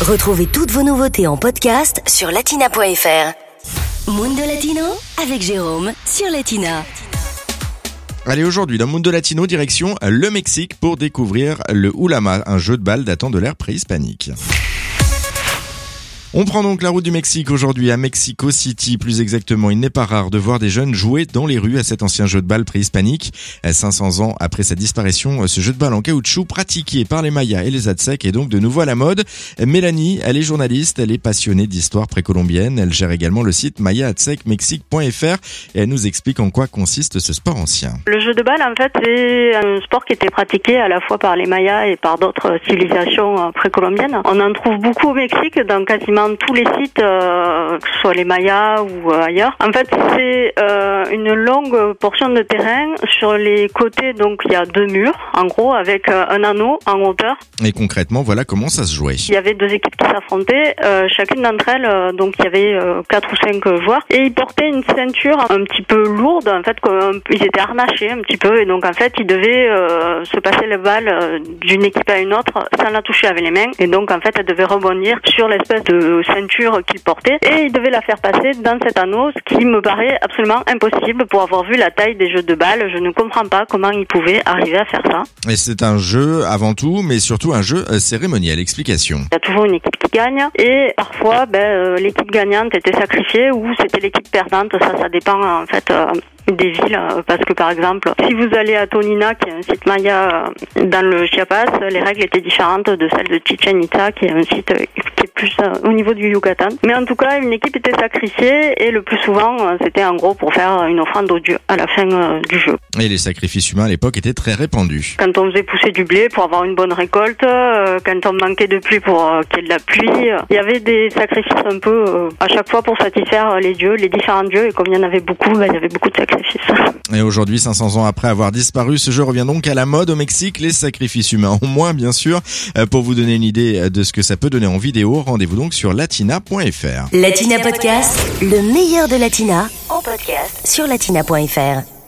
Retrouvez toutes vos nouveautés en podcast sur latina.fr. Mundo Latino avec Jérôme sur Latina. Allez, aujourd'hui, dans Mundo Latino, direction le Mexique pour découvrir le Ulama, un jeu de balle datant de l'ère préhispanique. On prend donc la route du Mexique aujourd'hui à Mexico City. Plus exactement, il n'est pas rare de voir des jeunes jouer dans les rues à cet ancien jeu de balle préhispanique. 500 ans après sa disparition, ce jeu de balle en caoutchouc pratiqué par les Mayas et les Aztèques est donc de nouveau à la mode. Mélanie, elle est journaliste, elle est passionnée d'histoire précolombienne. Elle gère également le site mayaaztecmexique.fr et elle nous explique en quoi consiste ce sport ancien. Le jeu de balle, en fait, c'est un sport qui était pratiqué à la fois par les Mayas et par d'autres civilisations précolombiennes. On en trouve beaucoup au Mexique, dans quasiment tous les sites, euh, que ce soit les Mayas ou euh, ailleurs. En fait, c'est euh, une longue portion de terrain sur les côtés. Donc, il y a deux murs, en gros, avec un anneau en hauteur. Et concrètement, voilà comment ça se jouait. Il y avait deux équipes qui s'affrontaient. chacune d'entre elles, donc il y avait quatre ou cinq joueurs, et ils portaient une ceinture un petit peu lourde. En fait, ils étaient harnachés un petit peu, et donc en fait, ils devaient se passer le balle d'une équipe à une autre sans la toucher avec les mains. Et donc, en fait, elle devait rebondir sur l'espèce de ceinture qu'il portait et il devait la faire passer dans cet anneau, ce qui me paraît absolument impossible pour avoir vu la taille des jeux de balles. Je ne comprends pas comment il pouvait arriver à faire ça. Et c'est un jeu avant tout, mais surtout un jeu euh, cérémoniel. Explication. Il y a toujours une équipe qui gagne et parfois ben, euh, l'équipe gagnante était sacrifiée ou c'était l'équipe perdante. Ça, ça dépend en fait euh, des villes parce que par exemple si vous allez à Tonina qui est un site maya dans le Chiapas les règles étaient différentes de celles de Chichen Itza qui est un site euh, est plus au niveau du Yucatan. Mais en tout cas une équipe était sacrifiée et le plus souvent c'était en gros pour faire une offrande au dieu à la fin du jeu. Et les sacrifices humains à l'époque étaient très répandus. Quand on faisait pousser du blé pour avoir une bonne récolte quand on manquait de pluie pour qu'il y ait de la pluie il y avait des sacrifices un peu à chaque fois pour satisfaire les dieux les différents dieux. Et comme il y en avait beaucoup ben, il y avait beaucoup de sacrifices et aujourd'hui, 500 ans après avoir disparu, ce jeu revient donc à la mode au Mexique. Les sacrifices humains au moins, bien sûr. Euh, pour vous donner une idée de ce que ça peut donner en vidéo, rendez-vous donc sur latina.fr. Latina Podcast, le meilleur de Latina, en podcast sur latina.fr.